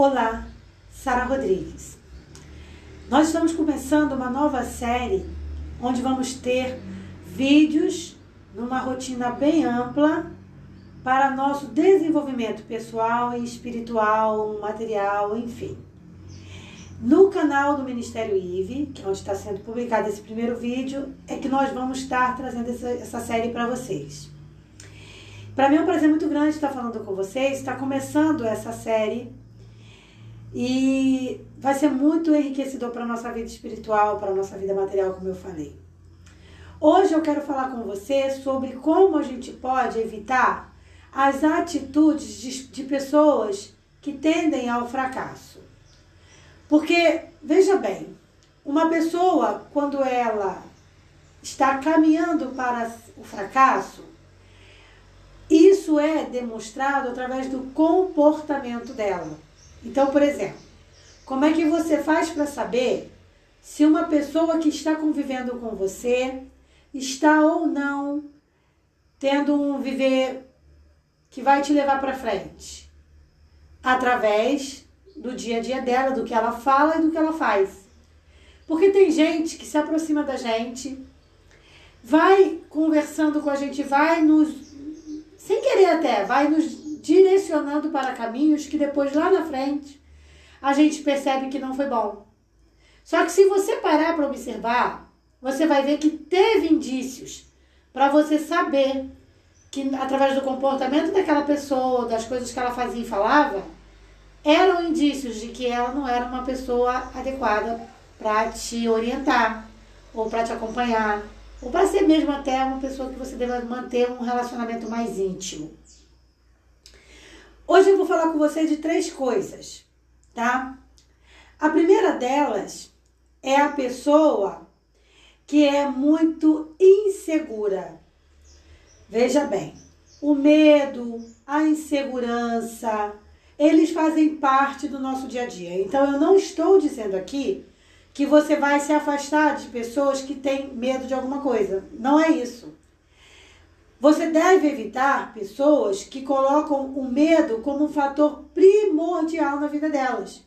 Olá, Sara Rodrigues. Nós estamos começando uma nova série onde vamos ter vídeos numa rotina bem ampla para nosso desenvolvimento pessoal e espiritual, material, enfim. No canal do Ministério IVE, que é onde está sendo publicado esse primeiro vídeo, é que nós vamos estar trazendo essa, essa série para vocês. Para mim é um prazer muito grande estar falando com vocês, está começando essa série e vai ser muito enriquecedor para a nossa vida espiritual, para a nossa vida material, como eu falei. Hoje eu quero falar com você sobre como a gente pode evitar as atitudes de, de pessoas que tendem ao fracasso. Porque, veja bem, uma pessoa, quando ela está caminhando para o fracasso, isso é demonstrado através do comportamento dela. Então, por exemplo, como é que você faz para saber se uma pessoa que está convivendo com você está ou não tendo um viver que vai te levar para frente? Através do dia a dia dela, do que ela fala e do que ela faz. Porque tem gente que se aproxima da gente, vai conversando com a gente, vai nos, sem querer até, vai nos direcionando para caminhos que depois lá na frente a gente percebe que não foi bom. Só que se você parar para observar, você vai ver que teve indícios para você saber que através do comportamento daquela pessoa, das coisas que ela fazia e falava, eram indícios de que ela não era uma pessoa adequada para te orientar, ou para te acompanhar, ou para ser mesmo até uma pessoa que você deva manter um relacionamento mais íntimo. Hoje eu vou falar com você de três coisas, tá? A primeira delas é a pessoa que é muito insegura. Veja bem, o medo, a insegurança, eles fazem parte do nosso dia a dia. Então eu não estou dizendo aqui que você vai se afastar de pessoas que têm medo de alguma coisa. Não é isso. Você deve evitar pessoas que colocam o medo como um fator primordial na vida delas.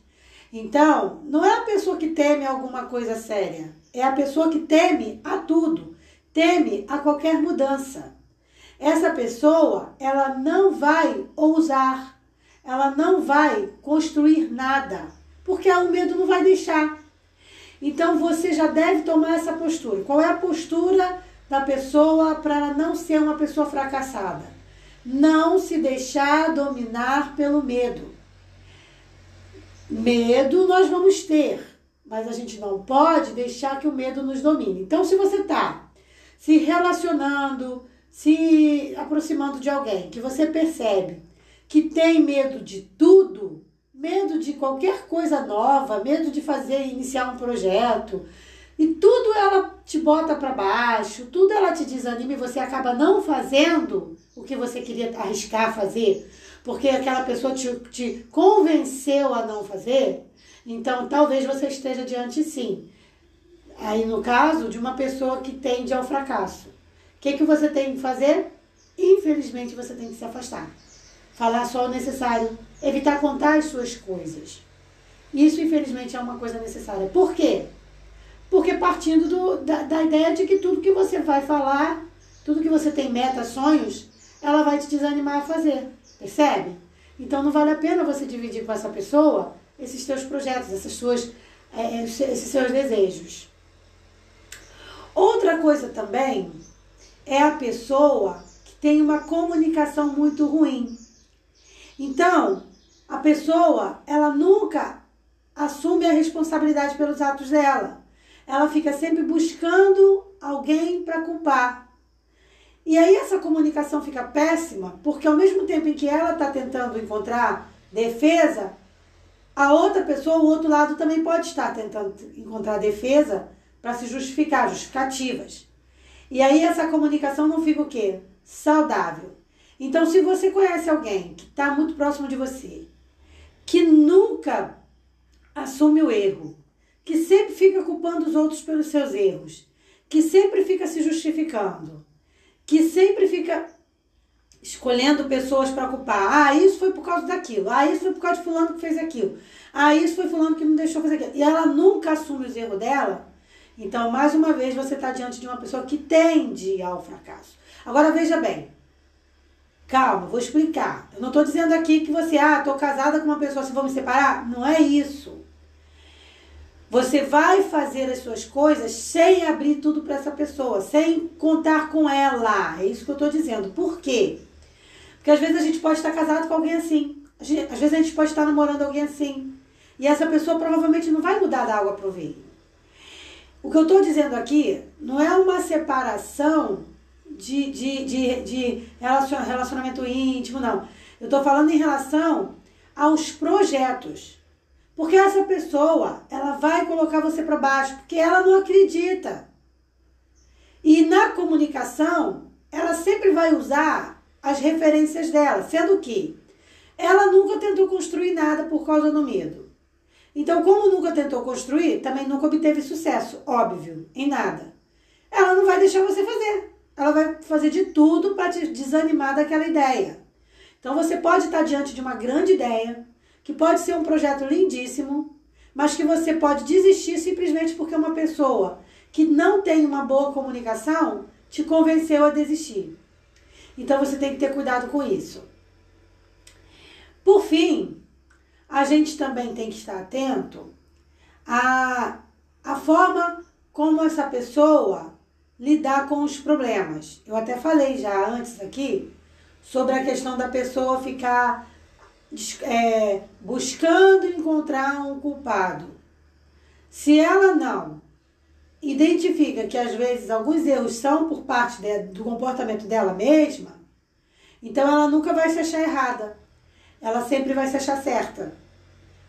Então, não é a pessoa que teme alguma coisa séria, é a pessoa que teme a tudo, teme a qualquer mudança. Essa pessoa, ela não vai ousar, ela não vai construir nada, porque o medo não vai deixar. Então, você já deve tomar essa postura. Qual é a postura da pessoa para ela não ser uma pessoa fracassada. Não se deixar dominar pelo medo. Medo nós vamos ter, mas a gente não pode deixar que o medo nos domine. Então, se você está se relacionando, se aproximando de alguém que você percebe que tem medo de tudo, medo de qualquer coisa nova, medo de fazer, iniciar um projeto, e tudo ela te bota para baixo, tudo ela te desanima e você acaba não fazendo o que você queria arriscar fazer, porque aquela pessoa te, te convenceu a não fazer. Então, talvez você esteja diante, sim. Aí, no caso, de uma pessoa que tende ao fracasso. O que, que você tem que fazer? Infelizmente, você tem que se afastar. Falar só o necessário. Evitar contar as suas coisas. Isso, infelizmente, é uma coisa necessária. Por quê? Porque partindo do, da, da ideia de que tudo que você vai falar, tudo que você tem metas, sonhos, ela vai te desanimar a fazer. Percebe? Então não vale a pena você dividir com essa pessoa esses seus projetos, essas suas, é, é esses seus desejos. Outra coisa também é a pessoa que tem uma comunicação muito ruim. Então, a pessoa, ela nunca assume a responsabilidade pelos atos dela ela fica sempre buscando alguém para culpar. E aí essa comunicação fica péssima, porque ao mesmo tempo em que ela está tentando encontrar defesa, a outra pessoa, o outro lado também pode estar tentando encontrar defesa para se justificar, justificativas. E aí essa comunicação não fica o quê? Saudável. Então, se você conhece alguém que está muito próximo de você, que nunca assume o erro, que sempre fica culpando os outros pelos seus erros, que sempre fica se justificando, que sempre fica escolhendo pessoas para ocupar. Ah, isso foi por causa daquilo. Ah, isso foi por causa de fulano que fez aquilo. Ah, isso foi fulano que me deixou fazer aquilo. E ela nunca assume os erros dela. Então, mais uma vez, você está diante de uma pessoa que tende ao fracasso. Agora, veja bem. Calma, vou explicar. Eu não estou dizendo aqui que você, ah, estou casada com uma pessoa, se vou me separar. Não é isso. Você vai fazer as suas coisas sem abrir tudo para essa pessoa, sem contar com ela. É isso que eu estou dizendo. Por quê? Porque às vezes a gente pode estar casado com alguém assim. Às vezes a gente pode estar namorando alguém assim. E essa pessoa provavelmente não vai mudar da água para o vinho. O que eu estou dizendo aqui não é uma separação de, de, de, de relacionamento íntimo, não. Eu estou falando em relação aos projetos. Porque essa pessoa, ela vai colocar você para baixo, porque ela não acredita. E na comunicação, ela sempre vai usar as referências dela, sendo que ela nunca tentou construir nada por causa do medo. Então, como nunca tentou construir, também nunca obteve sucesso, óbvio, em nada. Ela não vai deixar você fazer. Ela vai fazer de tudo para te desanimar daquela ideia. Então, você pode estar diante de uma grande ideia, que pode ser um projeto lindíssimo, mas que você pode desistir simplesmente porque uma pessoa que não tem uma boa comunicação te convenceu a desistir. Então você tem que ter cuidado com isso. Por fim, a gente também tem que estar atento à, à forma como essa pessoa lidar com os problemas. Eu até falei já antes aqui sobre a questão da pessoa ficar é, buscando encontrar um culpado. Se ela não identifica que às vezes alguns erros são por parte de, do comportamento dela mesma, então ela nunca vai se achar errada. Ela sempre vai se achar certa.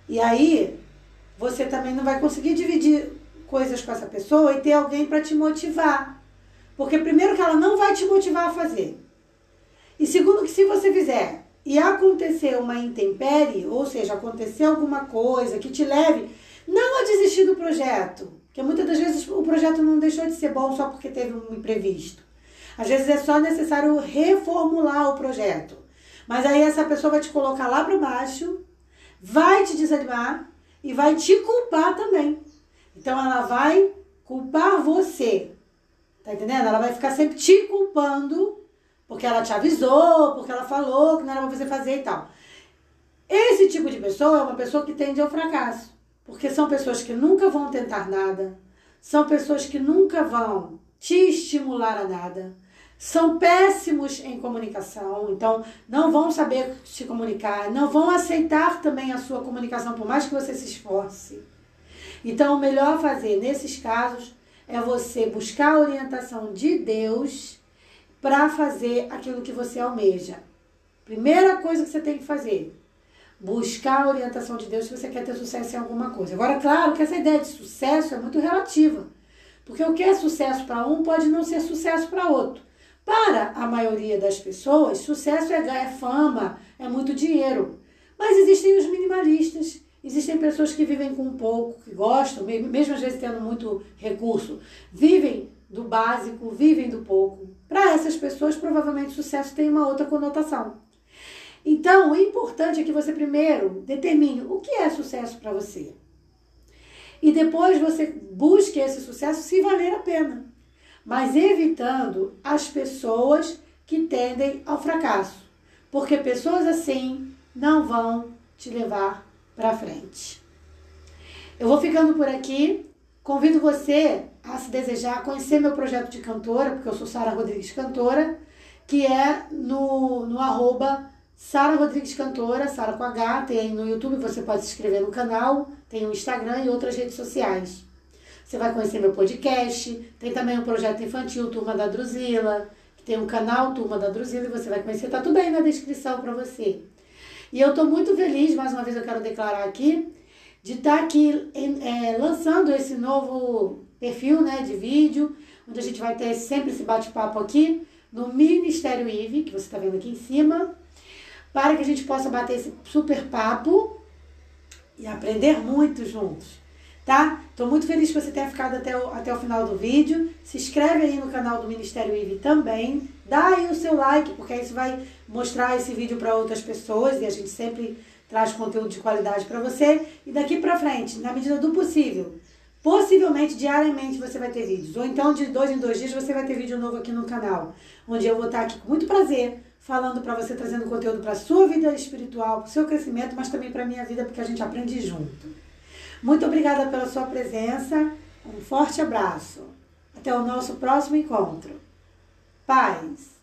E aí você também não vai conseguir dividir coisas com essa pessoa e ter alguém para te motivar. Porque primeiro que ela não vai te motivar a fazer. E segundo que se você fizer e acontecer uma intempérie, ou seja, acontecer alguma coisa que te leve não a desistir do projeto, porque muitas das vezes o projeto não deixou de ser bom só porque teve um imprevisto. Às vezes é só necessário reformular o projeto. Mas aí essa pessoa vai te colocar lá para baixo, vai te desanimar e vai te culpar também. Então ela vai culpar você. Tá entendendo? Ela vai ficar sempre te culpando porque ela te avisou, porque ela falou que não era pra você fazer e tal. Esse tipo de pessoa é uma pessoa que tende ao fracasso. Porque são pessoas que nunca vão tentar nada, são pessoas que nunca vão te estimular a nada, são péssimos em comunicação, então não vão saber se comunicar, não vão aceitar também a sua comunicação, por mais que você se esforce. Então, o melhor fazer nesses casos é você buscar a orientação de Deus para fazer aquilo que você almeja. Primeira coisa que você tem que fazer, buscar a orientação de Deus se você quer ter sucesso em alguma coisa. Agora, claro que essa ideia de sucesso é muito relativa, porque o que é sucesso para um pode não ser sucesso para outro. Para a maioria das pessoas, sucesso é ganhar fama, é muito dinheiro. Mas existem os minimalistas, existem pessoas que vivem com pouco, que gostam, mesmo às vezes tendo muito recurso, vivem do básico, vivem do pouco. Para essas pessoas, provavelmente sucesso tem uma outra conotação. Então, o importante é que você primeiro determine o que é sucesso para você. E depois você busque esse sucesso se valer a pena, mas evitando as pessoas que tendem ao fracasso, porque pessoas assim não vão te levar para frente. Eu vou ficando por aqui. Convido você a se desejar conhecer meu projeto de cantora, porque eu sou Sara Rodrigues Cantora, que é no, no arroba Sara Rodrigues Cantora, Sara com H, tem no YouTube, você pode se inscrever no canal, tem o Instagram e outras redes sociais. Você vai conhecer meu podcast, tem também um projeto infantil, Turma da Druzila, que tem um canal Turma da Druzila e você vai conhecer, tá tudo aí na descrição para você. E eu estou muito feliz, mais uma vez eu quero declarar aqui, de estar tá aqui é, lançando esse novo perfil né, de vídeo, onde a gente vai ter sempre esse bate-papo aqui no Ministério IVE, que você está vendo aqui em cima, para que a gente possa bater esse super papo e aprender muito juntos. tá? Tô muito feliz que você tenha ficado até o, até o final do vídeo. Se inscreve aí no canal do Ministério IVE também. Dá aí o seu like, porque isso vai mostrar esse vídeo para outras pessoas e a gente sempre traz conteúdo de qualidade para você. E daqui para frente, na medida do possível, possivelmente diariamente você vai ter vídeos. Ou então de dois em dois dias você vai ter vídeo novo aqui no canal, onde eu vou estar aqui com muito prazer falando para você, trazendo conteúdo para sua vida espiritual, para o seu crescimento, mas também para minha vida, porque a gente aprende junto. Muito obrigada pela sua presença. Um forte abraço. Até o nosso próximo encontro. Paz.